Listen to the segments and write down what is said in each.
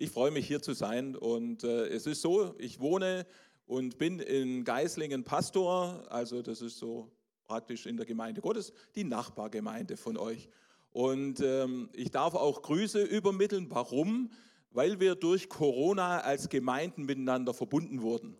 Ich freue mich hier zu sein und äh, es ist so, ich wohne und bin in Geislingen Pastor, also das ist so praktisch in der Gemeinde Gottes, die Nachbargemeinde von euch. Und ähm, ich darf auch Grüße übermitteln. Warum? Weil wir durch Corona als Gemeinden miteinander verbunden wurden.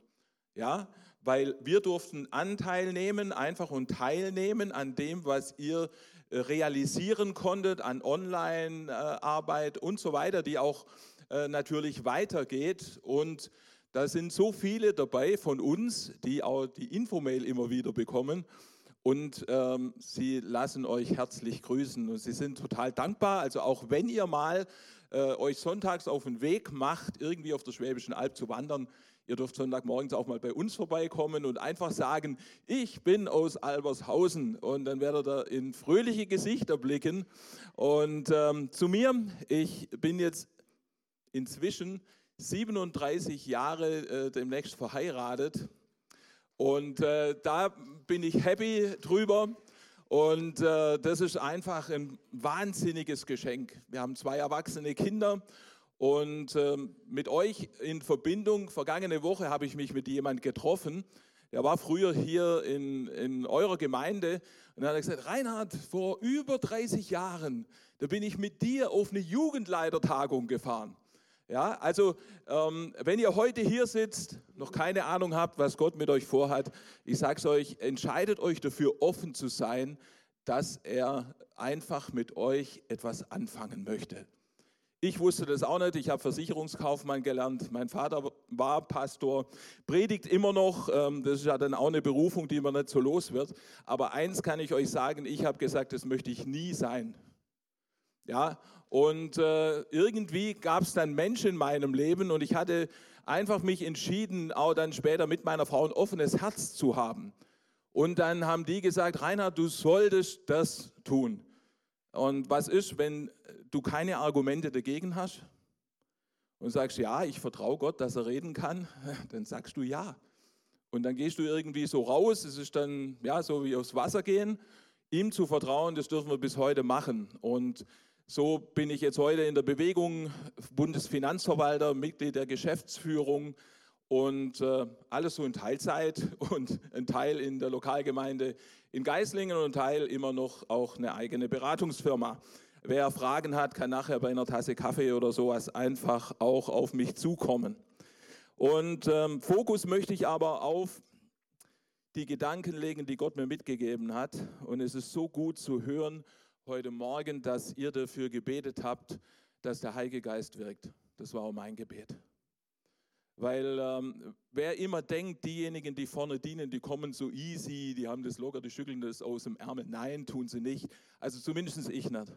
Ja, weil wir durften Anteil nehmen, einfach und teilnehmen an dem, was ihr äh, realisieren konntet, an Online-Arbeit und so weiter, die auch äh, natürlich weitergeht. Und da sind so viele dabei von uns, die auch die Infomail immer wieder bekommen. Und ähm, sie lassen euch herzlich grüßen und sie sind total dankbar. Also auch wenn ihr mal äh, euch sonntags auf den Weg macht, irgendwie auf der Schwäbischen Alb zu wandern, Ihr dürft Sonntagmorgens auch mal bei uns vorbeikommen und einfach sagen, ich bin aus Albershausen. Und dann werdet ihr in fröhliche Gesichter blicken. Und ähm, zu mir, ich bin jetzt inzwischen 37 Jahre äh, demnächst verheiratet. Und äh, da bin ich happy drüber. Und äh, das ist einfach ein wahnsinniges Geschenk. Wir haben zwei erwachsene Kinder und ähm, mit euch in Verbindung, vergangene Woche habe ich mich mit jemandem getroffen, der war früher hier in, in eurer Gemeinde und dann hat er gesagt, Reinhard, vor über 30 Jahren, da bin ich mit dir auf eine Jugendleitertagung gefahren. Ja, also ähm, wenn ihr heute hier sitzt, noch keine Ahnung habt, was Gott mit euch vorhat, ich sage es euch, entscheidet euch dafür, offen zu sein, dass er einfach mit euch etwas anfangen möchte. Ich wusste das auch nicht. Ich habe Versicherungskaufmann gelernt. Mein Vater war Pastor, predigt immer noch. Ähm, das ist ja dann auch eine Berufung, die man nicht so los wird. Aber eins kann ich euch sagen: Ich habe gesagt, das möchte ich nie sein. Ja, und äh, irgendwie gab es dann Menschen in meinem Leben und ich hatte einfach mich entschieden, auch dann später mit meiner Frau ein offenes Herz zu haben. Und dann haben die gesagt: Reinhard, du solltest das tun. Und was ist, wenn du keine Argumente dagegen hast und sagst, ja, ich vertraue Gott, dass er reden kann, dann sagst du ja. Und dann gehst du irgendwie so raus, es ist dann ja so wie aufs Wasser gehen, ihm zu vertrauen, das dürfen wir bis heute machen. Und so bin ich jetzt heute in der Bewegung, Bundesfinanzverwalter, Mitglied der Geschäftsführung und äh, alles so in Teilzeit und ein Teil in der Lokalgemeinde in Geislingen und ein Teil immer noch auch eine eigene Beratungsfirma. Wer Fragen hat, kann nachher bei einer Tasse Kaffee oder sowas einfach auch auf mich zukommen. Und ähm, Fokus möchte ich aber auf die Gedanken legen, die Gott mir mitgegeben hat. Und es ist so gut zu hören heute Morgen, dass ihr dafür gebetet habt, dass der Heilige Geist wirkt. Das war auch mein Gebet. Weil ähm, wer immer denkt, diejenigen, die vorne dienen, die kommen so easy, die haben das locker, die schütteln das aus dem Ärmel. Nein, tun sie nicht. Also zumindest ich nicht.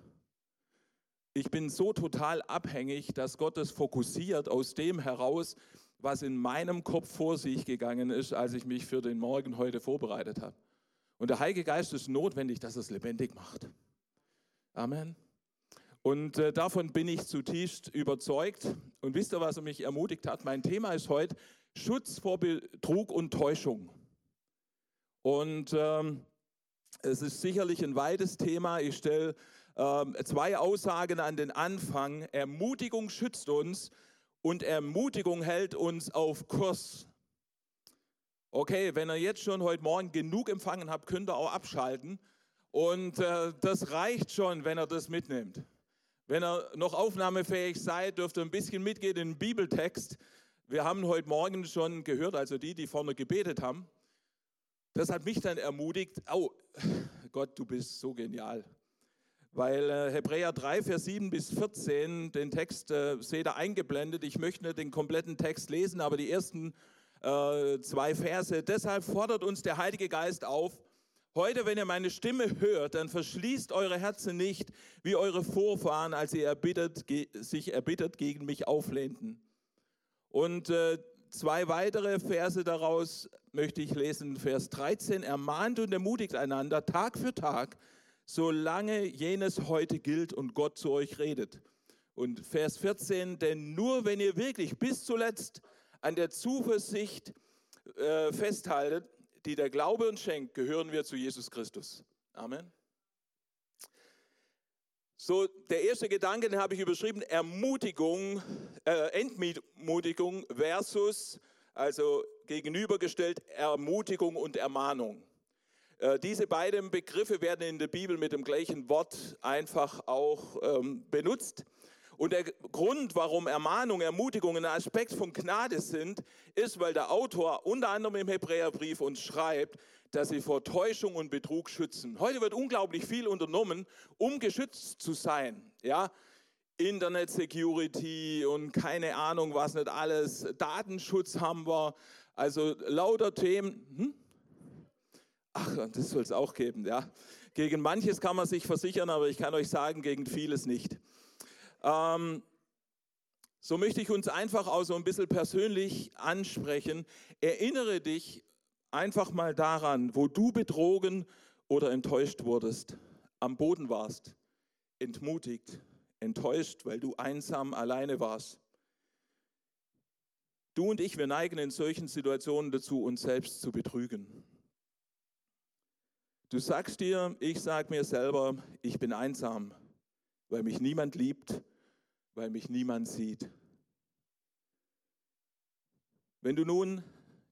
Ich bin so total abhängig, dass Gott es fokussiert aus dem heraus, was in meinem Kopf vor sich gegangen ist, als ich mich für den Morgen heute vorbereitet habe. Und der Heilige Geist ist notwendig, dass es lebendig macht. Amen. Und äh, davon bin ich zutiefst überzeugt. Und wisst ihr, was er mich ermutigt hat? Mein Thema ist heute Schutz vor Betrug und Täuschung. Und ähm, es ist sicherlich ein weites Thema. Ich stelle ähm, zwei Aussagen an den Anfang. Ermutigung schützt uns und Ermutigung hält uns auf Kurs. Okay, wenn ihr jetzt schon heute Morgen genug empfangen habt, könnt ihr auch abschalten. Und äh, das reicht schon, wenn ihr das mitnimmt. Wenn ihr noch aufnahmefähig seid, dürft ihr ein bisschen mitgehen in den Bibeltext. Wir haben heute Morgen schon gehört, also die, die vorne gebetet haben. Das hat mich dann ermutigt, oh Gott, du bist so genial weil äh, Hebräer 3, Vers 7 bis 14, den Text äh, seht ihr eingeblendet. Ich möchte nicht den kompletten Text lesen, aber die ersten äh, zwei Verse. Deshalb fordert uns der Heilige Geist auf, heute, wenn ihr meine Stimme hört, dann verschließt eure Herzen nicht, wie eure Vorfahren, als sie erbittert, sich erbittert gegen mich auflehnten. Und äh, zwei weitere Verse daraus möchte ich lesen. Vers 13, ermahnt und ermutigt einander Tag für Tag, solange jenes heute gilt und Gott zu euch redet. Und Vers 14, denn nur wenn ihr wirklich bis zuletzt an der Zuversicht äh, festhaltet, die der Glaube uns schenkt, gehören wir zu Jesus Christus. Amen. So, der erste Gedanke, den habe ich überschrieben, Ermutigung, äh, Entmutigung versus, also gegenübergestellt Ermutigung und Ermahnung. Äh, diese beiden Begriffe werden in der Bibel mit dem gleichen Wort einfach auch ähm, benutzt. Und der Grund, warum Ermahnung, Ermutigung ein Aspekt von Gnade sind, ist, weil der Autor unter anderem im Hebräerbrief uns schreibt, dass sie vor Täuschung und Betrug schützen. Heute wird unglaublich viel unternommen, um geschützt zu sein. Ja, Internet Security und keine Ahnung was nicht alles. Datenschutz haben wir. Also lauter Themen. Hm? Ach, das soll es auch geben, ja. Gegen manches kann man sich versichern, aber ich kann euch sagen, gegen vieles nicht. Ähm, so möchte ich uns einfach auch so ein bisschen persönlich ansprechen. Erinnere dich einfach mal daran, wo du betrogen oder enttäuscht wurdest, am Boden warst, entmutigt, enttäuscht, weil du einsam alleine warst. Du und ich, wir neigen in solchen Situationen dazu, uns selbst zu betrügen. Du sagst dir, ich sag mir selber, ich bin einsam, weil mich niemand liebt, weil mich niemand sieht. Wenn du nun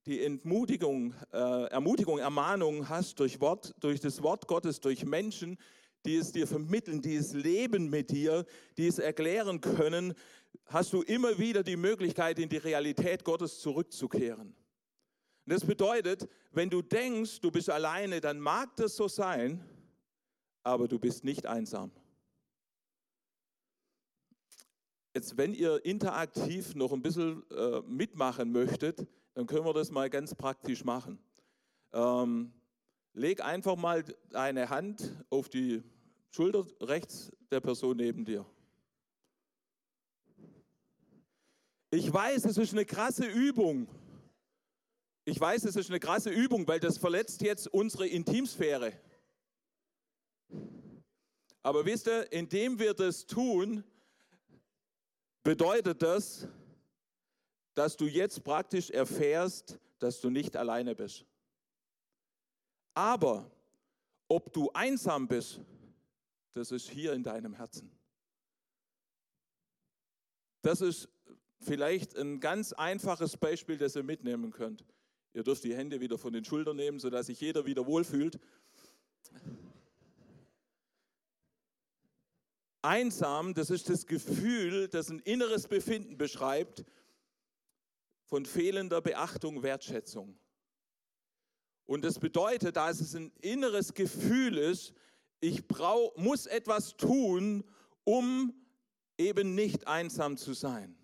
die Entmutigung, äh, Ermutigung, Ermahnung hast durch Wort, durch das Wort Gottes, durch Menschen, die es dir vermitteln, die es leben mit dir, die es erklären können, hast du immer wieder die Möglichkeit, in die Realität Gottes zurückzukehren. Und das bedeutet, wenn du denkst, du bist alleine, dann mag das so sein, aber du bist nicht einsam. Jetzt, wenn ihr interaktiv noch ein bisschen äh, mitmachen möchtet, dann können wir das mal ganz praktisch machen. Ähm, leg einfach mal deine Hand auf die Schulter rechts der Person neben dir. Ich weiß, es ist eine krasse Übung. Ich weiß, es ist eine krasse Übung, weil das verletzt jetzt unsere Intimsphäre. Aber wisst ihr, indem wir das tun, bedeutet das, dass du jetzt praktisch erfährst, dass du nicht alleine bist. Aber ob du einsam bist, das ist hier in deinem Herzen. Das ist vielleicht ein ganz einfaches Beispiel, das ihr mitnehmen könnt. Ihr dürft die Hände wieder von den Schultern nehmen, sodass sich jeder wieder wohlfühlt. Einsam, das ist das Gefühl, das ein inneres Befinden beschreibt von fehlender Beachtung, Wertschätzung. Und das bedeutet, da es ein inneres Gefühl ist, ich brauch, muss etwas tun, um eben nicht einsam zu sein.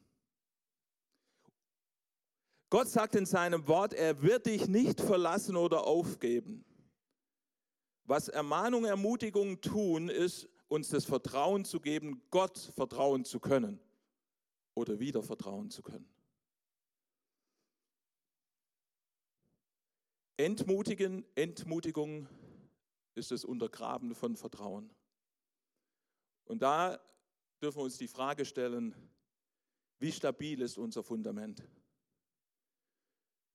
Gott sagt in seinem Wort, er wird dich nicht verlassen oder aufgeben. Was Ermahnung, Ermutigung tun, ist, uns das Vertrauen zu geben, Gott vertrauen zu können oder wieder vertrauen zu können. Entmutigen, Entmutigung ist das Untergraben von Vertrauen. Und da dürfen wir uns die Frage stellen, wie stabil ist unser Fundament?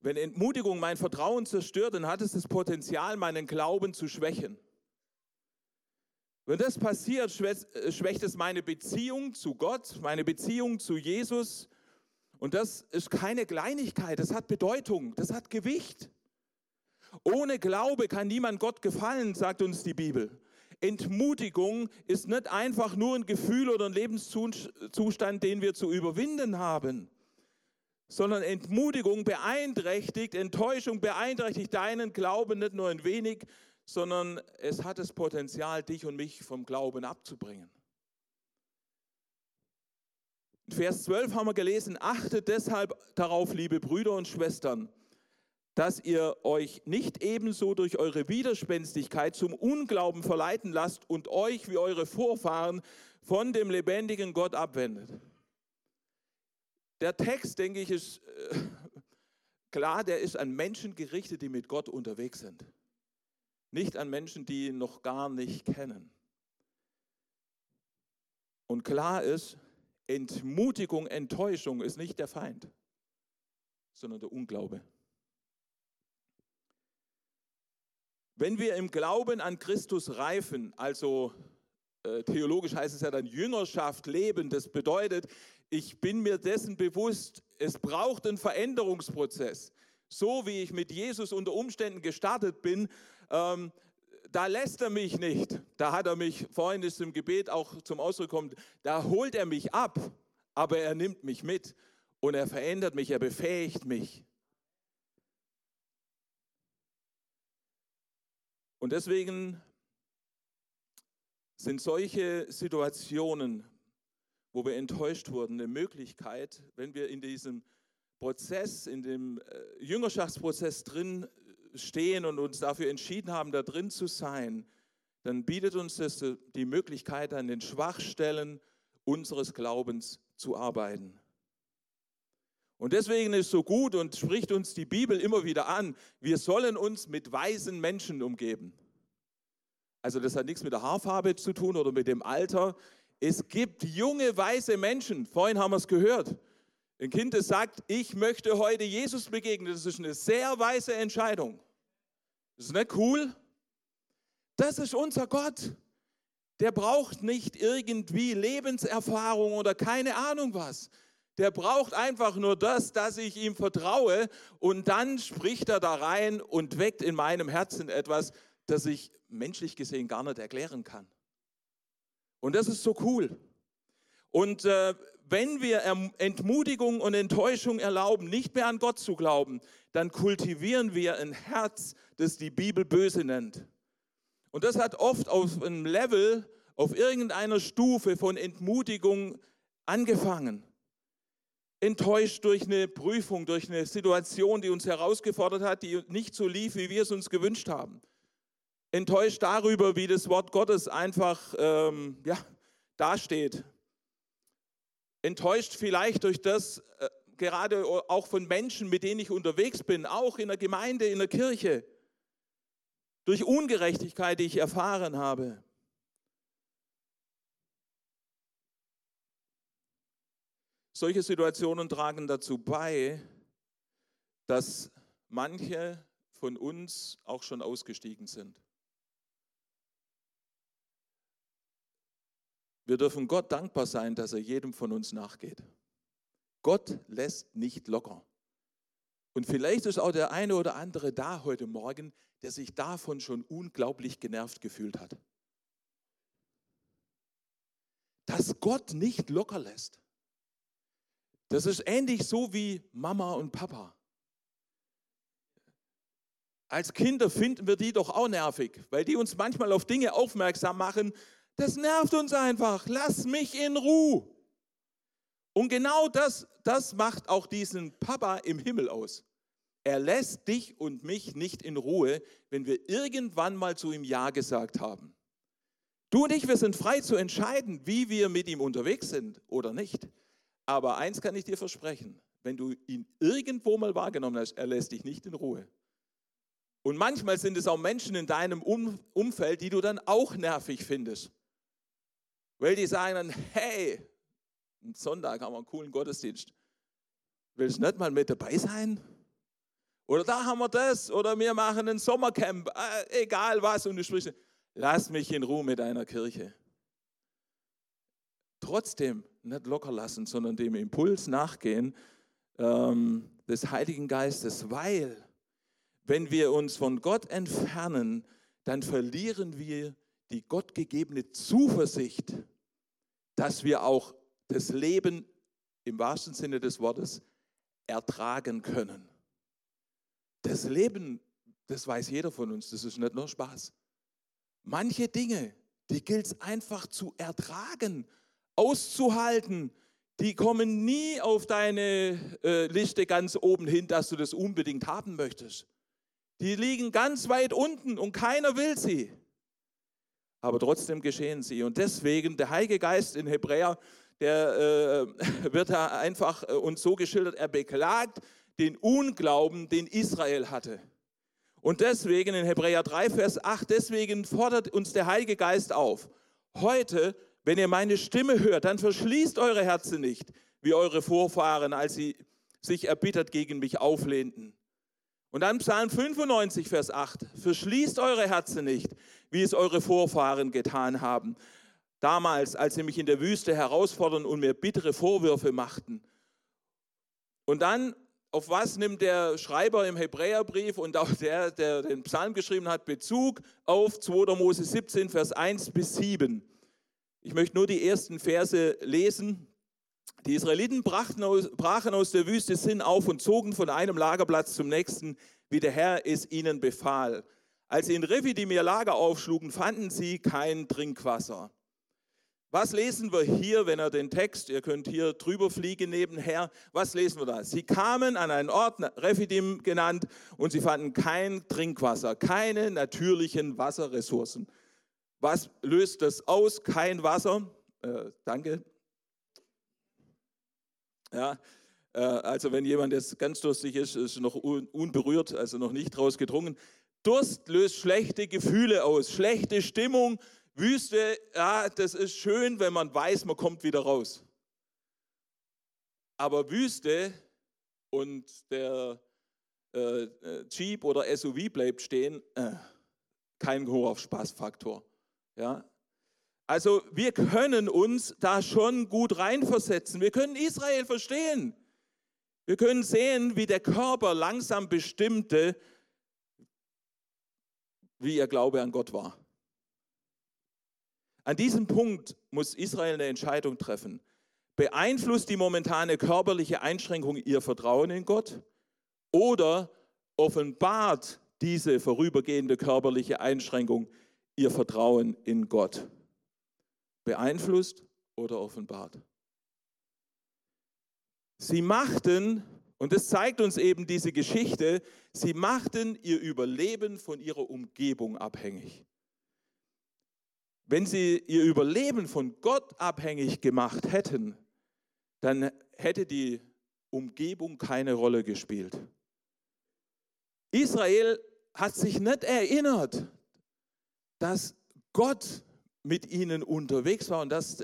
Wenn Entmutigung mein Vertrauen zerstört, dann hat es das Potenzial, meinen Glauben zu schwächen. Wenn das passiert, äh, schwächt es meine Beziehung zu Gott, meine Beziehung zu Jesus. Und das ist keine Kleinigkeit, das hat Bedeutung, das hat Gewicht. Ohne Glaube kann niemand Gott gefallen, sagt uns die Bibel. Entmutigung ist nicht einfach nur ein Gefühl oder ein Lebenszustand, den wir zu überwinden haben sondern Entmutigung beeinträchtigt, Enttäuschung beeinträchtigt deinen Glauben nicht nur ein wenig, sondern es hat das Potenzial, dich und mich vom Glauben abzubringen. In Vers 12 haben wir gelesen, achtet deshalb darauf, liebe Brüder und Schwestern, dass ihr euch nicht ebenso durch eure Widerspenstigkeit zum Unglauben verleiten lasst und euch wie eure Vorfahren von dem lebendigen Gott abwendet. Der Text, denke ich, ist äh, klar, der ist an Menschen gerichtet, die mit Gott unterwegs sind. Nicht an Menschen, die ihn noch gar nicht kennen. Und klar ist, Entmutigung, Enttäuschung ist nicht der Feind, sondern der Unglaube. Wenn wir im Glauben an Christus reifen, also äh, theologisch heißt es ja dann Jüngerschaft leben, das bedeutet, ich bin mir dessen bewusst, es braucht einen Veränderungsprozess. So wie ich mit Jesus unter Umständen gestartet bin, ähm, da lässt er mich nicht. Da hat er mich, vorhin ist im Gebet auch zum Ausdruck gekommen, da holt er mich ab, aber er nimmt mich mit und er verändert mich, er befähigt mich. Und deswegen sind solche Situationen, wo wir enttäuscht wurden, eine Möglichkeit, wenn wir in diesem Prozess, in dem äh, Jüngerschaftsprozess drin stehen und uns dafür entschieden haben, da drin zu sein, dann bietet uns das die Möglichkeit, an den Schwachstellen unseres Glaubens zu arbeiten. Und deswegen ist so gut und spricht uns die Bibel immer wieder an, wir sollen uns mit weisen Menschen umgeben. Also das hat nichts mit der Haarfarbe zu tun oder mit dem Alter. Es gibt junge, weise Menschen. Vorhin haben wir es gehört. Ein Kind, das sagt, ich möchte heute Jesus begegnen, das ist eine sehr weise Entscheidung. Das ist nicht cool? Das ist unser Gott. Der braucht nicht irgendwie Lebenserfahrung oder keine Ahnung was. Der braucht einfach nur das, dass ich ihm vertraue und dann spricht er da rein und weckt in meinem Herzen etwas, das ich menschlich gesehen gar nicht erklären kann. Und das ist so cool. Und äh, wenn wir Entmutigung und Enttäuschung erlauben, nicht mehr an Gott zu glauben, dann kultivieren wir ein Herz, das die Bibel böse nennt. Und das hat oft auf einem Level, auf irgendeiner Stufe von Entmutigung angefangen. Enttäuscht durch eine Prüfung, durch eine Situation, die uns herausgefordert hat, die nicht so lief, wie wir es uns gewünscht haben enttäuscht darüber, wie das Wort Gottes einfach ähm, ja, dasteht. Enttäuscht vielleicht durch das, äh, gerade auch von Menschen, mit denen ich unterwegs bin, auch in der Gemeinde, in der Kirche, durch Ungerechtigkeit, die ich erfahren habe. Solche Situationen tragen dazu bei, dass manche von uns auch schon ausgestiegen sind. Wir dürfen Gott dankbar sein, dass er jedem von uns nachgeht. Gott lässt nicht locker. Und vielleicht ist auch der eine oder andere da heute Morgen, der sich davon schon unglaublich genervt gefühlt hat. Dass Gott nicht locker lässt. Das ist ähnlich so wie Mama und Papa. Als Kinder finden wir die doch auch nervig, weil die uns manchmal auf Dinge aufmerksam machen, das nervt uns einfach. Lass mich in Ruhe. Und genau das, das macht auch diesen Papa im Himmel aus. Er lässt dich und mich nicht in Ruhe, wenn wir irgendwann mal zu ihm Ja gesagt haben. Du und ich, wir sind frei zu entscheiden, wie wir mit ihm unterwegs sind oder nicht. Aber eins kann ich dir versprechen, wenn du ihn irgendwo mal wahrgenommen hast, er lässt dich nicht in Ruhe. Und manchmal sind es auch Menschen in deinem Umfeld, die du dann auch nervig findest. Weil die sagen dann, hey, am Sonntag haben wir einen coolen Gottesdienst. Willst du nicht mal mit dabei sein? Oder da haben wir das. Oder wir machen ein Sommercamp. Äh, egal was. Und du sprichst, lass mich in Ruhe mit deiner Kirche. Trotzdem nicht locker lassen, sondern dem Impuls nachgehen ähm, des Heiligen Geistes, weil wenn wir uns von Gott entfernen, dann verlieren wir die gottgegebene Zuversicht, dass wir auch das Leben im wahrsten Sinne des Wortes ertragen können. Das Leben, das weiß jeder von uns, das ist nicht nur Spaß. Manche Dinge, die gilt es einfach zu ertragen, auszuhalten, die kommen nie auf deine äh, Liste ganz oben hin, dass du das unbedingt haben möchtest. Die liegen ganz weit unten und keiner will sie aber trotzdem geschehen sie. Und deswegen der Heilige Geist in Hebräer, der äh, wird da einfach äh, uns so geschildert, er beklagt den Unglauben, den Israel hatte. Und deswegen in Hebräer 3, Vers 8, deswegen fordert uns der Heilige Geist auf. Heute, wenn ihr meine Stimme hört, dann verschließt eure Herzen nicht, wie eure Vorfahren, als sie sich erbittert gegen mich auflehnten. Und dann Psalm 95, Vers 8. Verschließt eure Herzen nicht, wie es eure Vorfahren getan haben. damals, als sie mich in der Wüste herausfordern und mir bittere Vorwürfe machten. Und dann, auf was nimmt der Schreiber im Hebräerbrief und auch der, der den Psalm geschrieben hat, Bezug auf 2. Mose 17, Vers 1 bis 7. Ich möchte nur die ersten Verse lesen. Die Israeliten brachen aus, brachen aus der Wüste Sinn auf und zogen von einem Lagerplatz zum nächsten, wie der Herr es ihnen befahl. Als sie in Refidim ihr Lager aufschlugen, fanden sie kein Trinkwasser. Was lesen wir hier, wenn er den Text, ihr könnt hier drüber fliegen nebenher, was lesen wir da? Sie kamen an einen Ort, Refidim genannt, und sie fanden kein Trinkwasser, keine natürlichen Wasserressourcen. Was löst das aus? Kein Wasser. Äh, danke. Ja, äh, also wenn jemand jetzt ganz durstig ist, ist noch un unberührt, also noch nicht rausgedrungen. Durst löst schlechte Gefühle aus, schlechte Stimmung, Wüste, ja, das ist schön, wenn man weiß, man kommt wieder raus. Aber Wüste und der äh, äh Jeep oder SUV bleibt stehen, äh, kein hoher Spaßfaktor. Ja? Also wir können uns da schon gut reinversetzen. Wir können Israel verstehen. Wir können sehen, wie der Körper langsam bestimmte, wie ihr Glaube an Gott war. An diesem Punkt muss Israel eine Entscheidung treffen. Beeinflusst die momentane körperliche Einschränkung ihr Vertrauen in Gott oder offenbart diese vorübergehende körperliche Einschränkung ihr Vertrauen in Gott? Beeinflusst oder offenbart? Sie machten, und das zeigt uns eben diese Geschichte, sie machten ihr Überleben von ihrer Umgebung abhängig. Wenn sie ihr Überleben von Gott abhängig gemacht hätten, dann hätte die Umgebung keine Rolle gespielt. Israel hat sich nicht erinnert, dass Gott mit ihnen unterwegs war und dass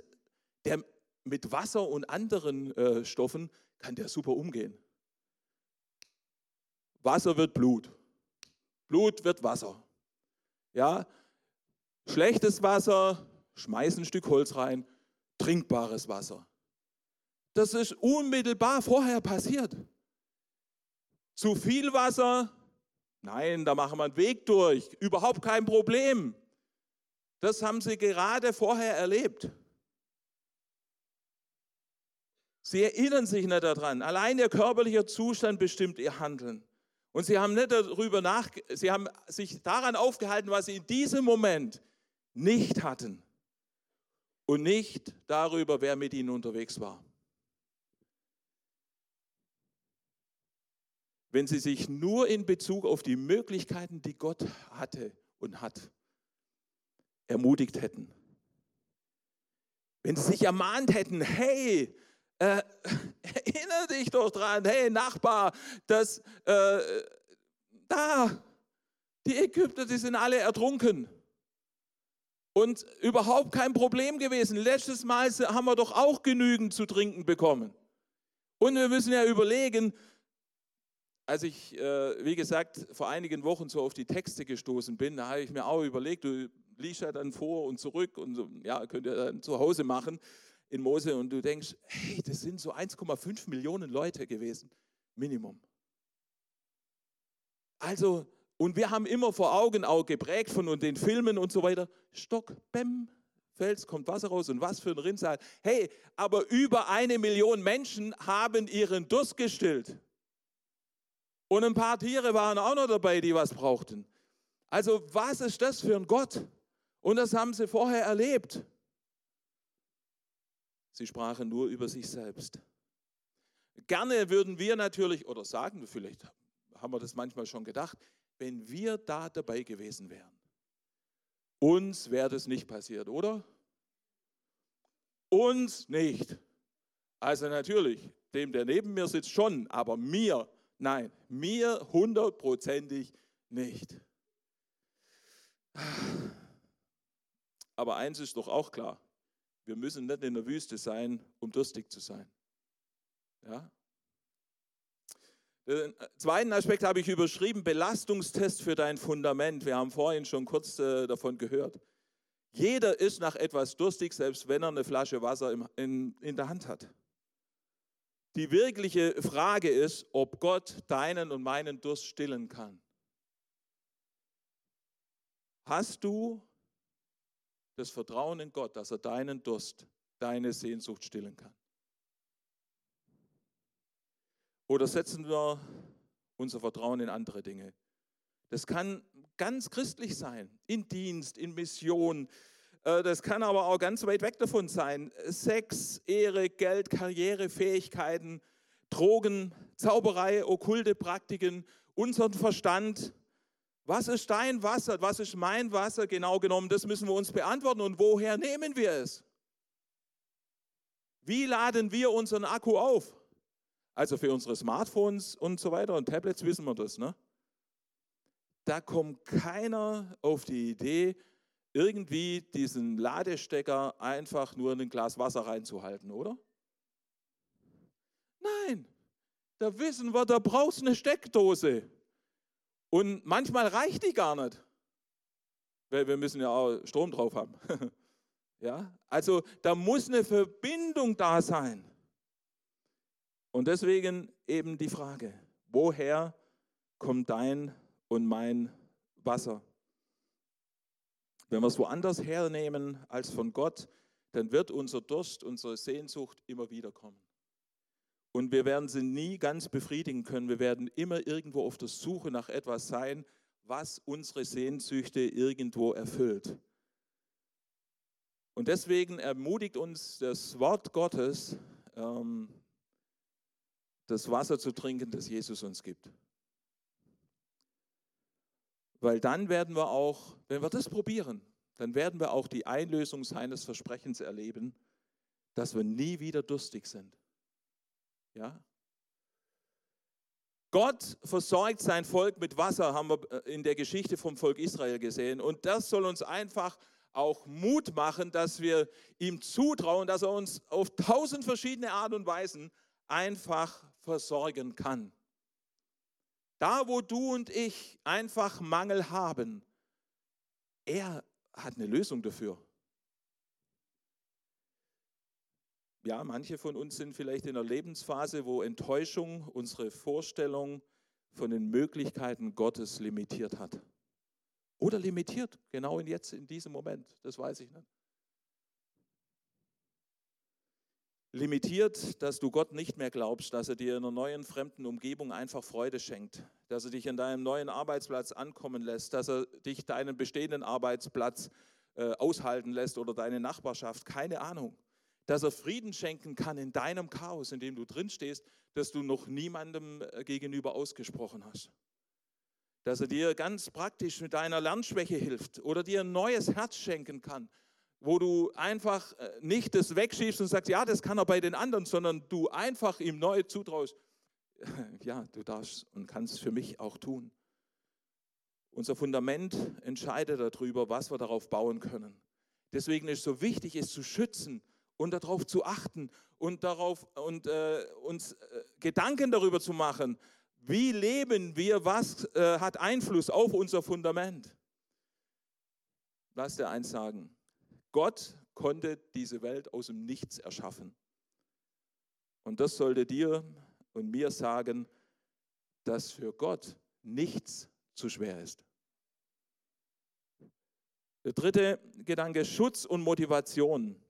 der mit Wasser und anderen äh, Stoffen kann der super umgehen. Wasser wird Blut. Blut wird Wasser. Ja, Schlechtes Wasser, schmeiß ein Stück Holz rein, trinkbares Wasser. Das ist unmittelbar vorher passiert. Zu viel Wasser, nein, da machen wir einen Weg durch, überhaupt kein Problem. Das haben sie gerade vorher erlebt. Sie erinnern sich nicht daran. Allein ihr körperlicher Zustand bestimmt ihr Handeln. Und sie haben nicht darüber nach, sie haben sich daran aufgehalten, was sie in diesem Moment nicht hatten und nicht darüber, wer mit ihnen unterwegs war. Wenn sie sich nur in Bezug auf die Möglichkeiten, die Gott hatte und hat, ermutigt hätten. Wenn sie sich ermahnt hätten, hey, äh, erinnere dich doch dran, hey Nachbar, dass äh, da, die Ägypter, die sind alle ertrunken. Und überhaupt kein Problem gewesen. Letztes Mal haben wir doch auch genügend zu trinken bekommen. Und wir müssen ja überlegen, als ich, äh, wie gesagt, vor einigen Wochen so auf die Texte gestoßen bin, da habe ich mir auch überlegt, du liest ja dann vor und zurück und ja, könnt ihr dann zu Hause machen in Mose und du denkst, hey, das sind so 1,5 Millionen Leute gewesen, Minimum. Also und wir haben immer vor Augen auch geprägt von den Filmen und so weiter, Stock, Bäm, Fels, kommt Wasser raus und was für ein Rinnsal. Hey, aber über eine Million Menschen haben ihren Durst gestillt. Und ein paar Tiere waren auch noch dabei, die was brauchten. Also was ist das für ein Gott? Und das haben sie vorher erlebt. Sie sprachen nur über sich selbst. Gerne würden wir natürlich, oder sagen wir vielleicht, haben wir das manchmal schon gedacht, wenn wir da dabei gewesen wären. Uns wäre das nicht passiert, oder? Uns nicht. Also natürlich, dem, der neben mir sitzt, schon, aber mir, nein, mir hundertprozentig nicht. Aber eins ist doch auch klar, wir müssen nicht in der Wüste sein, um durstig zu sein. Ja? Den äh, zweiten Aspekt habe ich überschrieben, Belastungstest für dein Fundament. Wir haben vorhin schon kurz äh, davon gehört. Jeder ist nach etwas durstig, selbst wenn er eine Flasche Wasser in, in der Hand hat. Die wirkliche Frage ist, ob Gott deinen und meinen Durst stillen kann. Hast du das Vertrauen in Gott, dass er deinen Durst, deine Sehnsucht stillen kann? Oder setzen wir unser Vertrauen in andere Dinge? Das kann ganz christlich sein, in Dienst, in Mission. Äh, das kann aber auch ganz weit weg davon sein. Sex, Ehre, Geld, Karriere, Fähigkeiten, Drogen, Zauberei, okkulte Praktiken, unseren Verstand. Was ist dein Wasser? Was ist mein Wasser? Genau genommen, das müssen wir uns beantworten. Und woher nehmen wir es? Wie laden wir unseren Akku auf? Also für unsere Smartphones und so weiter und Tablets wissen wir das. Ne? Da kommt keiner auf die Idee, irgendwie diesen Ladestecker einfach nur in ein Glas Wasser reinzuhalten, oder? Nein, da wissen wir, da brauchst du eine Steckdose. Und manchmal reicht die gar nicht, weil wir müssen ja auch Strom drauf haben. ja, also da muss eine Verbindung da sein. Und deswegen eben die Frage, woher kommt dein und mein Wasser? Wenn wir es woanders hernehmen als von Gott, dann wird unser Durst, unsere Sehnsucht immer wieder kommen. Und wir werden sie nie ganz befriedigen können. Wir werden immer irgendwo auf der Suche nach etwas sein, was unsere Sehnsüchte irgendwo erfüllt. Und deswegen ermutigt uns das Wort Gottes, ähm, das Wasser zu trinken, das Jesus uns gibt. Weil dann werden wir auch, wenn wir das probieren, dann werden wir auch die Einlösung seines Versprechens erleben, dass wir nie wieder durstig sind. Ja? Gott versorgt sein Volk mit Wasser, haben wir äh, in der Geschichte vom Volk Israel gesehen. Und das soll uns einfach auch Mut machen, dass wir ihm zutrauen, dass er uns auf tausend verschiedene Art und Weisen einfach versorgen kann. Da, wo du und ich einfach Mangel haben, er hat eine Lösung dafür. Ja, manche von uns sind vielleicht in einer Lebensphase, wo Enttäuschung unsere Vorstellung von den Möglichkeiten Gottes limitiert hat. Oder limitiert, genau in jetzt, in diesem Moment, das weiß ich nicht. limitiert, dass du Gott nicht mehr glaubst, dass er dir in einer neuen fremden Umgebung einfach Freude schenkt, dass er dich in deinem neuen Arbeitsplatz ankommen lässt, dass er dich deinen bestehenden Arbeitsplatz äh, aushalten lässt oder deine Nachbarschaft, keine Ahnung. Dass er Frieden schenken kann in deinem Chaos, in dem du drin stehst, das du noch niemandem äh, gegenüber ausgesprochen hast. Dass er dir ganz praktisch mit deiner Lernschwäche hilft oder dir ein neues Herz schenken kann, wo du einfach äh, nicht das wegschiebst und sagst, ja, das kann er bei den anderen, sondern du einfach ihm neu zutraust, ja, du darfst und kannst für mich auch tun. Unser Fundament entscheidet darüber, was wir darauf bauen können. Deswegen ist es so wichtig, es zu schützen und darauf zu achten und darauf und äh, uns äh, Gedanken darüber zu machen, wie leben wir, was äh, hat Einfluss auf unser Fundament. Lass dir eins sagen, Gott konnte diese Welt aus dem Nichts erschaffen. Und das sollte dir und mir sagen, dass für Gott nichts zu schwer ist. Der dritte Gedanke, Schutz und Motivation,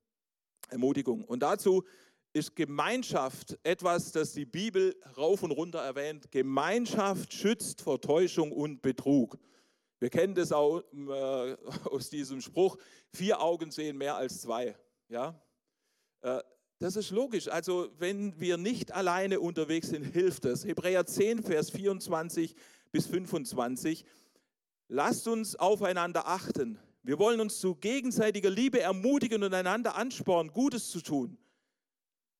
Ermutigung. Und dazu ist Gemeinschaft etwas, das die Bibel rauf und runter erwähnt. Gemeinschaft schützt vor Täuschung und Betrug. Wir kennen das auch äh, aus diesem Spruch, vier Augen sehen mehr als zwei. Ja? Äh, das ist logisch. Also wenn wir nicht alleine unterwegs sind, hilft es. Hebräer 10, Vers 24 bis 25. Lasst uns aufeinander achten. Wir wollen uns zu gegenseitiger Liebe ermutigen und einander anspornen, Gutes zu tun.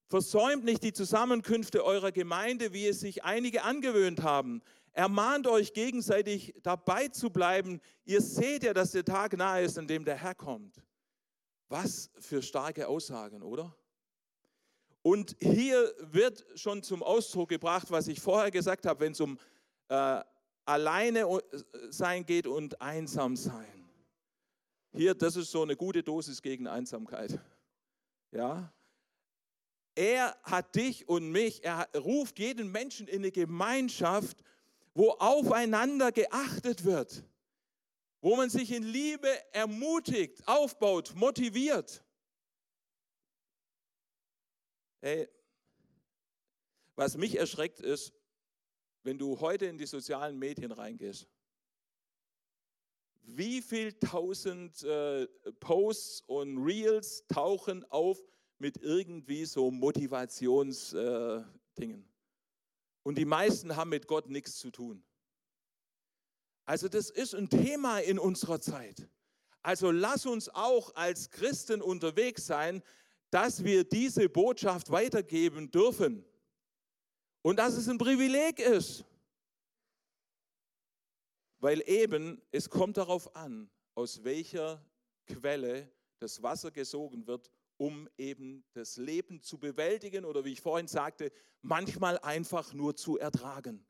Versäumt nicht die Zusammenkünfte eurer Gemeinde, wie es sich einige angewöhnt haben. Ermahnt euch gegenseitig dabei zu bleiben. Ihr seht ja, dass der Tag nahe ist, an dem der Herr kommt. Was für starke Aussagen, oder? Und hier wird schon zum Ausdruck gebracht, was ich vorher gesagt habe, wenn es um äh, alleine sein geht und einsam sein. Hier, das ist so eine gute Dosis gegen Einsamkeit. Ja, er hat dich und mich, er ruft jeden Menschen in eine Gemeinschaft, wo aufeinander geachtet wird, wo man sich in Liebe ermutigt, aufbaut, motiviert. Hey, was mich erschreckt ist, wenn du heute in die sozialen Medien reingehst, wie viel tausend äh, Posts und Reels tauchen auf mit irgendwie so Motivationsdingen. Äh, und die meisten haben mit Gott nichts zu tun. Also das ist ein Thema in unserer Zeit. Also lass uns auch als Christen unterwegs sein, dass wir diese Botschaft weitergeben dürfen. Und dass es ein Privileg ist. Weil eben es kommt darauf an, aus welcher Quelle das Wasser gesogen wird, um eben das Leben zu bewältigen oder wie ich vorhin sagte, manchmal einfach nur zu ertragen.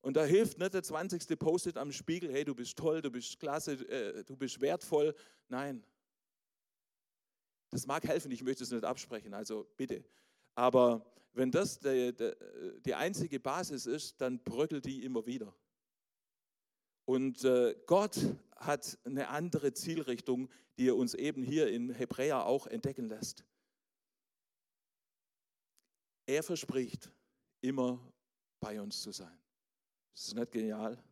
Und da hilft nicht der 20. Post-it am Spiegel, hey, du bist toll, du bist klasse, äh, du bist wertvoll. Nein. Das mag helfen, ich möchte es nicht absprechen, also bitte. Aber wenn das die, die einzige Basis ist, dann bröckelt die immer wieder. Und äh, Gott hat eine andere Zielrichtung, die er uns eben hier in Hebräer auch entdecken lässt. Er verspricht, immer bei uns zu sein. Das ist nicht genial.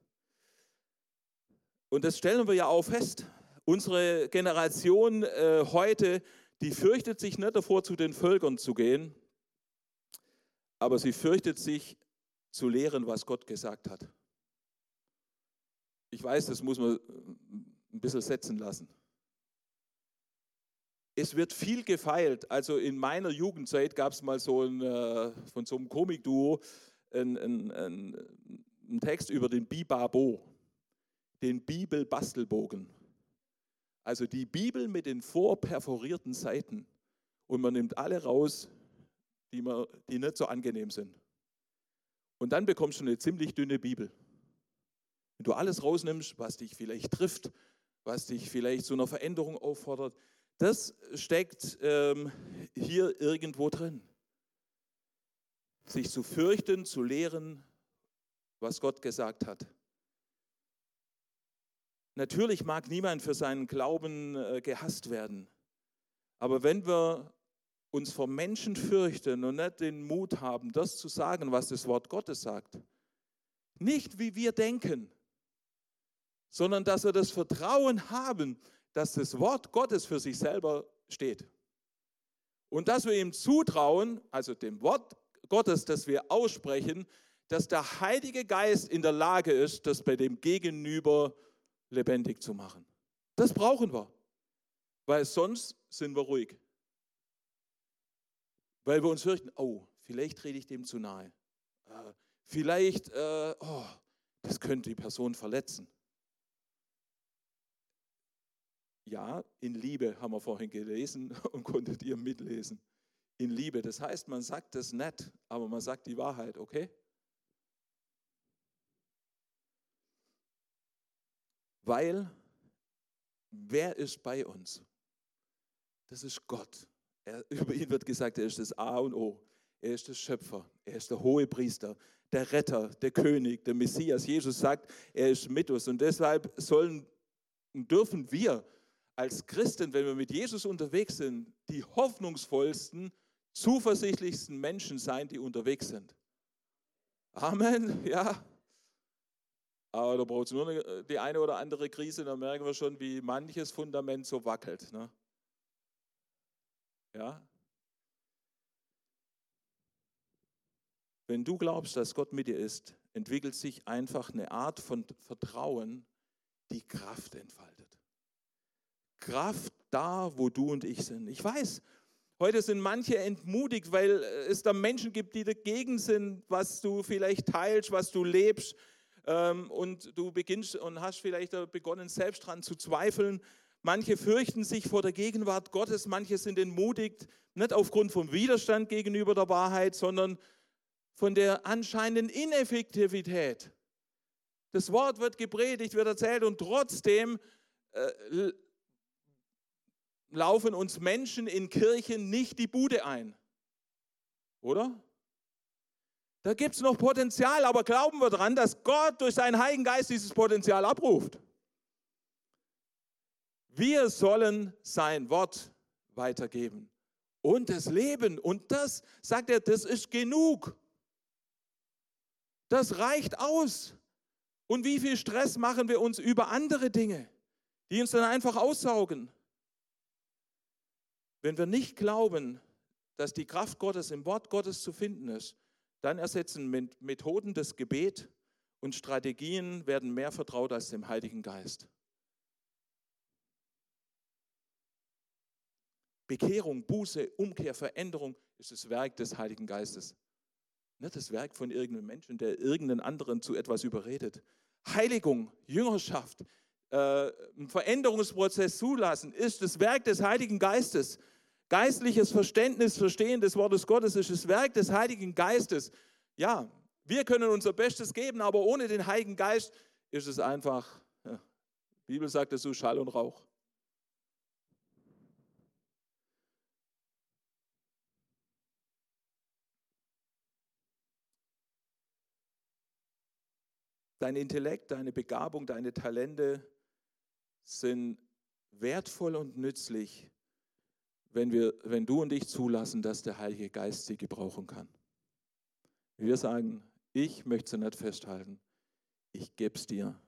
Und das stellen wir ja auch fest. Unsere Generation äh, heute, die fürchtet sich nicht davor, zu den Völkern zu gehen, aber sie fürchtet sich zu lehren, was Gott gesagt hat. Ich weiß, das muss man äh, ein bisschen setzen lassen. Es wird viel gefeilt. Also in meiner Jugendzeit gab es mal so ein, äh, von so einem Komikduo einen ein Text über den Bibabo, den Bibelbastelbogen. Also die Bibel mit den vorperforierten Seiten. Und man nimmt alle raus, die, man, die nicht so angenehm sind. Und dann bekommst du eine ziemlich dünne Bibel. Wenn du alles rausnimmst, was dich vielleicht trifft, was dich vielleicht zu einer Veränderung auffordert, das steckt ähm, hier irgendwo drin. Sich zu fürchten, zu lehren, was Gott gesagt hat. Natürlich mag niemand für seinen Glauben äh, gehasst werden, aber wenn wir uns vor Menschen fürchten und nicht den Mut haben, das zu sagen, was das Wort Gottes sagt, nicht wie wir denken, sondern dass wir das Vertrauen haben, dass das Wort Gottes für sich selber steht. Und dass wir ihm zutrauen, also dem Wort Gottes, das wir aussprechen, dass der Heilige Geist in der Lage ist, das bei dem Gegenüber lebendig zu machen. Das brauchen wir, weil sonst sind wir ruhig. Weil wir uns fürchten, oh, vielleicht rede ich dem zu nahe. Äh, vielleicht, äh, oh, das könnte die Person verletzen. Ja, in Liebe haben wir vorhin gelesen und konntet ihr mitlesen. In Liebe. Das heißt, man sagt das nett, aber man sagt die Wahrheit, okay? Weil, wer ist bei uns? Das ist Gott. Er, über ihn wird gesagt, er ist das A und O. Er ist der Schöpfer. Er ist der hohe Priester, der Retter, der König, der Messias. Jesus sagt, er ist mit uns. Und deshalb sollen dürfen wir als Christen, wenn wir mit Jesus unterwegs sind, die hoffnungsvollsten, zuversichtlichsten Menschen sein, die unterwegs sind. Amen, ja. Aber da braucht es nur die eine oder andere Krise, dann merken wir schon, wie manches Fundament so wackelt. Ne? Ja. Wenn du glaubst, dass Gott mit dir ist, entwickelt sich einfach eine Art von Vertrauen, die Kraft entfaltet. Kraft da, wo du und ich sind. Ich weiß, heute sind manche entmutigt, weil es da Menschen gibt, die dagegen sind, was du vielleicht teilst, was du lebst. Ähm, und du beginnst und hast vielleicht begonnen, selbst dran zu zweifeln. Manche fürchten sich vor der Gegenwart Gottes, manche sind entmutigt, nicht aufgrund vom Widerstand gegenüber der Wahrheit, sondern von der anscheinenden Ineffektivität. Das Wort wird gepredigt, wird erzählt und trotzdem äh, laufen uns Menschen in Kirchen nicht die Bude ein. Oder? Da gibt es noch Potenzial, aber glauben wir daran, dass Gott durch seinen Heiligen Geist dieses Potenzial abruft. Wir sollen sein Wort weitergeben und das Leben. Und das, sagt er, das ist genug. Das reicht aus. Und wie viel Stress machen wir uns über andere Dinge, die uns dann einfach aussaugen? Wenn wir nicht glauben, dass die Kraft Gottes im Wort Gottes zu finden ist, dann ersetzen Methoden des Gebet und Strategien werden mehr vertraut als dem Heiligen Geist. Bekehrung, Buße, Umkehr, Veränderung ist das Werk des Heiligen Geistes. Nicht das Werk von irgendeinem Menschen, der irgendeinen anderen zu etwas überredet. Heiligung, Jüngerschaft, äh, Veränderungsprozess zulassen, ist das Werk des Heiligen Geistes. Geistliches Verständnis, Verstehen des Wortes Gottes ist das Werk des Heiligen Geistes. Ja, wir können unser Bestes geben, aber ohne den Heiligen Geist ist es einfach, ja, die Bibel sagt es so, Schall und Rauch. Dein Intellekt, deine Begabung, deine Talente sind wertvoll und nützlich, wenn, wir, wenn du und ich zulassen, dass der Heilige Geist sie gebrauchen kann. Wir sagen, ich möchte sie nicht festhalten, ich gebe es dir.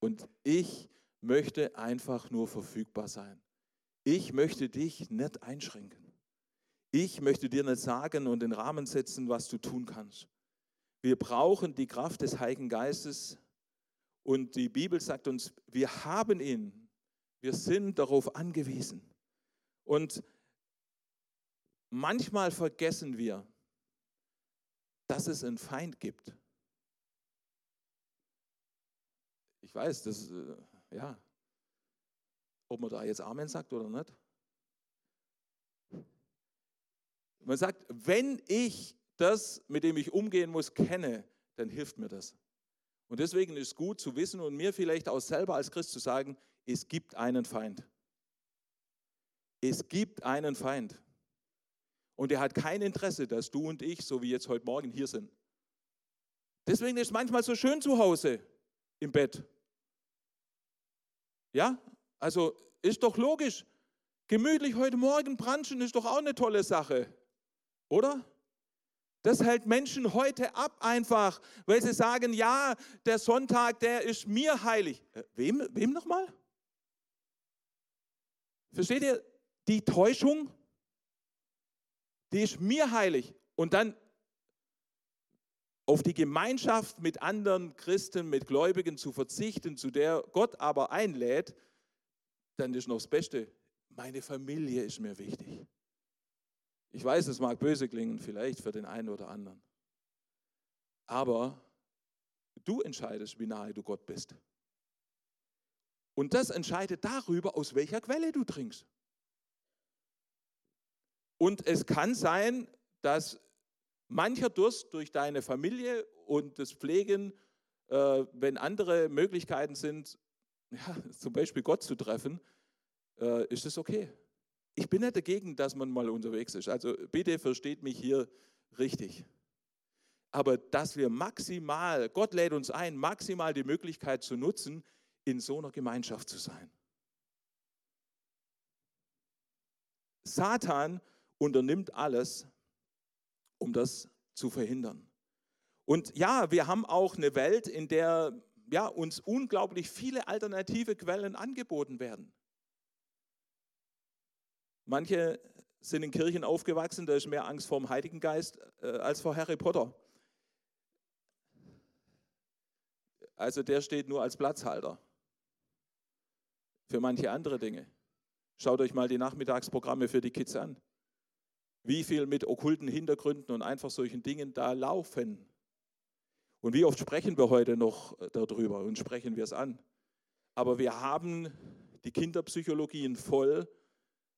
Und ich möchte einfach nur verfügbar sein. Ich möchte dich nicht einschränken. Ich möchte dir nicht sagen und den Rahmen setzen, was du tun kannst. Wir brauchen die Kraft des Heiligen Geistes und die Bibel sagt uns, wir haben ihn. Wir sind darauf angewiesen. Und manchmal vergessen wir, dass es einen Feind gibt. Ich weiß, das äh, ja, ob man da jetzt Amen sagt oder nicht. Man sagt, wenn ich das, mit dem ich umgehen muss, kenne, dann hilft mir das. Und deswegen ist es gut zu wissen und mir vielleicht auch selber als Christ zu sagen, es gibt einen Feind. Es gibt einen Feind. Und er hat kein Interesse, dass du und ich, so wie jetzt heute Morgen, hier sind. Deswegen ist es manchmal so schön zu Hause im Bett. Ja, also ist doch logisch. Gemütlich heute Morgen branchen ist doch auch eine tolle Sache, oder? Das hält Menschen heute ab einfach, weil sie sagen, ja, der Sonntag, der ist mir heilig. Äh, wem, wem nochmal? Versteht ihr die Täuschung? Die ist mir heilig. Und dann auf die Gemeinschaft mit anderen Christen, mit Gläubigen zu verzichten, zu der Gott aber einlädt, dann ist noch das Beste. Meine Familie ist mir wichtig. Ich weiß, es mag böse klingen, vielleicht für den einen oder anderen. Aber du entscheidest, wie nahe du Gott bist. Und das entscheidet darüber, aus welcher Quelle du trinkst. Und es kann sein, dass mancher Durst durch deine Familie und das Pflegen, äh, wenn andere Möglichkeiten sind, ja, zum Beispiel Gott zu treffen, äh, ist es okay. Ich bin nicht dagegen, dass man mal unterwegs ist. Also bitte versteht mich hier richtig. Aber dass wir maximal, Gott lädt uns ein, maximal die Möglichkeit zu nutzen, in so einer Gemeinschaft zu sein. Satan unternimmt alles, um das zu verhindern. Und ja, wir haben auch eine Welt, in der ja, uns unglaublich viele alternative Quellen angeboten werden. Manche sind in Kirchen aufgewachsen, da ist mehr Angst vor dem Heiligen Geist äh, als vor Harry Potter. Also der steht nur als Platzhalter für manche andere Dinge. Schaut euch mal die Nachmittagsprogramme für die Kids an. Wie viel mit okkulten Hintergründen und einfach solchen Dingen da laufen. Und wie oft sprechen wir heute noch darüber und sprechen wir es an. Aber wir haben die Kinderpsychologien voll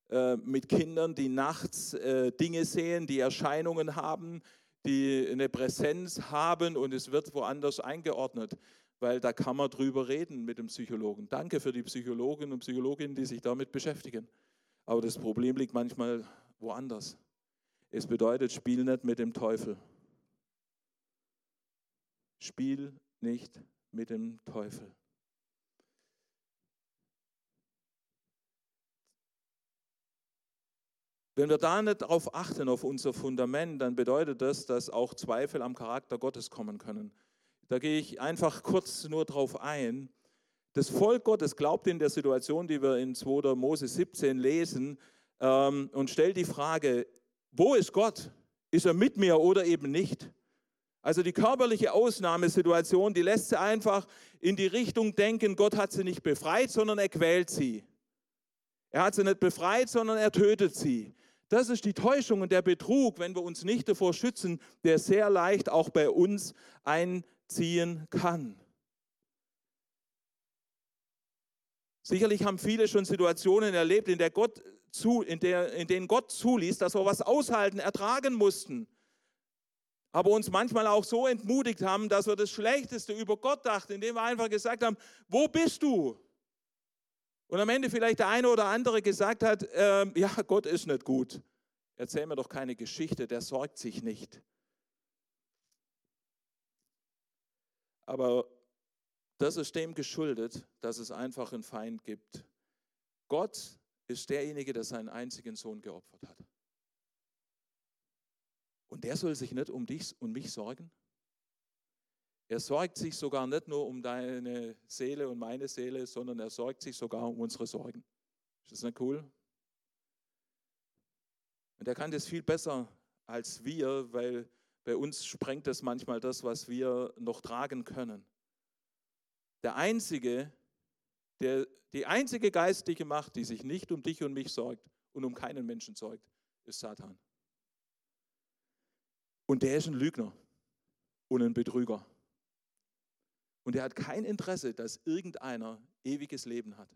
äh, mit Kindern, die nachts äh, Dinge sehen, die Erscheinungen haben, die eine Präsenz haben und es wird woanders eingeordnet. weil da kann man drüber reden mit dem Psychologen. Danke für die Psychologen und Psychologinnen, die sich damit beschäftigen. Aber das Problem liegt manchmal woanders. Es bedeutet, spiel nicht mit dem Teufel. Spiel nicht mit dem Teufel. Wenn wir da nicht darauf achten, auf unser Fundament, dann bedeutet das, dass auch Zweifel am Charakter Gottes kommen können. Da gehe ich einfach kurz nur drauf ein. Das Volk Gottes glaubt in der Situation, die wir in 2. Mose 17 lesen, ähm, und stellt die Frage, wo ist Gott? Ist er mit mir oder eben nicht? Also die körperliche Ausnahmesituation, die lässt sie einfach in die Richtung denken, Gott hat sie nicht befreit, sondern er quält sie. Er hat sie nicht befreit, sondern er tötet sie. Das ist die Täuschung und der Betrug, wenn wir uns nicht davor schützen, der sehr leicht auch bei uns einziehen kann. Sicherlich haben viele schon Situationen erlebt, in, der Gott zu, in, der, in denen Gott zuließ, dass wir was aushalten, ertragen mussten. Aber uns manchmal auch so entmutigt haben, dass wir das Schlechteste über Gott dachten, indem wir einfach gesagt haben, wo bist du? Und am Ende vielleicht der eine oder andere gesagt hat, äh, ja, Gott ist nicht gut. Erzähl mir doch keine Geschichte, der sorgt sich nicht. Aber das ist dem geschuldet, dass es einfach einen Feind gibt. Gott ist derjenige, der seinen einzigen Sohn geopfert hat. Und der soll sich nicht um dich und mich sorgen? Er sorgt sich sogar nicht nur um deine Seele und meine Seele, sondern er sorgt sich sogar um unsere Sorgen. Ist das nicht cool? Und er kann das viel besser als wir, weil bei uns sprengt es manchmal das, was wir noch tragen können. Der einzige, der, die einzige geistige Macht, die sich nicht um dich und mich sorgt und um keinen Menschen sorgt, ist Satan. Und der ist ein Lügner und ein Betrüger. Und er hat kein Interesse, dass irgendeiner ewiges Leben hat.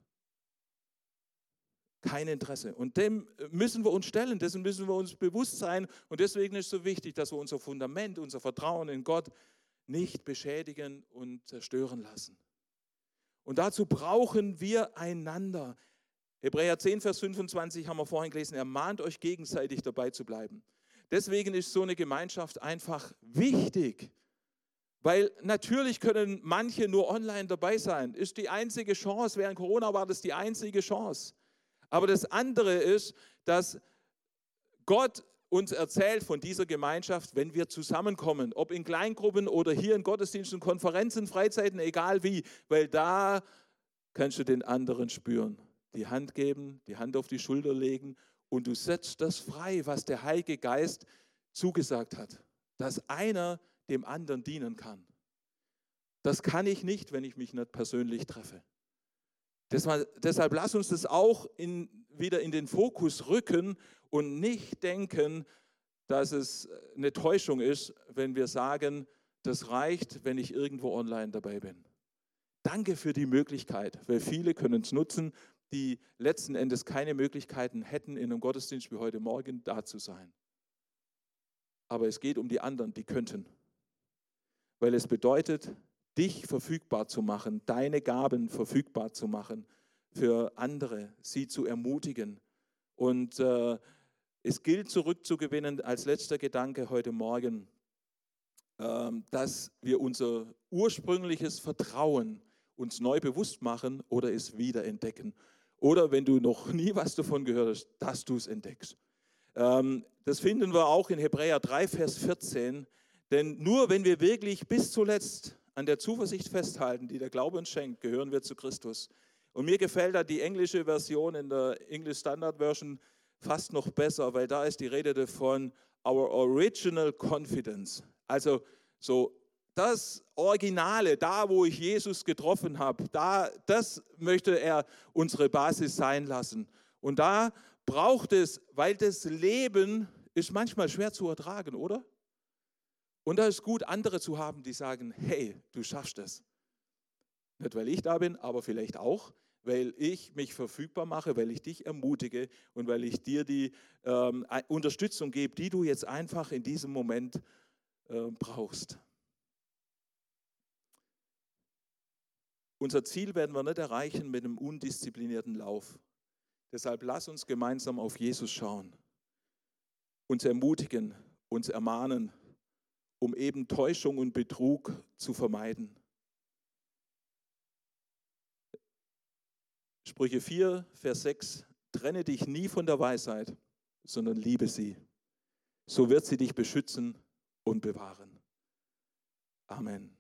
Kein Interesse. Und dem müssen wir uns stellen, dessen müssen wir uns bewusst sein. Und deswegen ist es so wichtig, dass wir unser Fundament, unser Vertrauen in Gott nicht beschädigen und zerstören lassen. Und dazu brauchen wir einander. Hebräer 10, Vers 25 haben wir vorhin gelesen, er mahnt euch gegenseitig dabei zu bleiben. Deswegen ist so eine Gemeinschaft einfach wichtig. Weil natürlich können manche nur online dabei sein. Ist die einzige Chance. Während Corona war das die einzige Chance. Aber das andere ist, dass Gott uns erzählt von dieser Gemeinschaft, wenn wir zusammenkommen, ob in Kleingruppen oder hier in Gottesdiensten, Konferenzen, Freizeiten, egal wie, weil da kannst du den anderen spüren. Die Hand geben, die Hand auf die Schulter legen und du setzt das frei, was der Heilige Geist zugesagt hat, dass einer dem anderen dienen kann. Das kann ich nicht, wenn ich mich nicht persönlich treffe. Deshalb, lass uns das auch in, wieder in den Fokus rücken und nicht denken, dass es eine Täuschung ist, wenn wir sagen, das reicht, wenn ich irgendwo online dabei bin. Danke für die Möglichkeit, weil viele können es nutzen, die letzten Endes keine Möglichkeiten hätten, in einem Gottesdienst wie heute Morgen da zu sein. Aber es geht um die anderen, die könnten. Weil es bedeutet, dich verfügbar zu machen, deine Gaben verfügbar zu machen für andere, sie zu ermutigen. Und äh, es gilt zurückzugewinnen als letzter Gedanke heute Morgen, äh, dass wir unser ursprüngliches Vertrauen uns neu bewusst machen oder es wiederentdecken. Oder wenn du noch nie was davon gehört hast, dass du es entdeckst. Ähm, das finden wir auch in Hebräer 3, Vers 14. Denn nur wenn wir wirklich bis zuletzt an der Zuversicht festhalten, die der Glaube uns schenkt, gehören wir zu Christus. Und mir gefällt da die englische Version in der English Standard Version fast noch besser, weil da ist die Rede davon, our original confidence. Also so das Originale, da wo ich Jesus getroffen habe, da, das möchte er unsere Basis sein lassen. Und da braucht es, weil das Leben ist manchmal schwer zu ertragen, oder? Und da ist gut, andere zu haben, die sagen, hey, du schaffst es. Nicht, weil ich da bin, aber vielleicht auch, weil ich mich verfügbar mache, weil ich dich ermutige und weil ich dir die ähm, Unterstützung gebe, die du jetzt einfach in diesem Moment äh, brauchst. Unser Ziel werden wir nicht erreichen mit einem undisziplinierten Lauf. Deshalb lass uns gemeinsam auf Jesus schauen, uns ermutigen, uns ermahnen, um eben Täuschung und Betrug zu vermeiden. Sprüche 4, Vers 6, trenne dich nie von der Weisheit, sondern liebe sie. So wird sie dich beschützen und bewahren. Amen.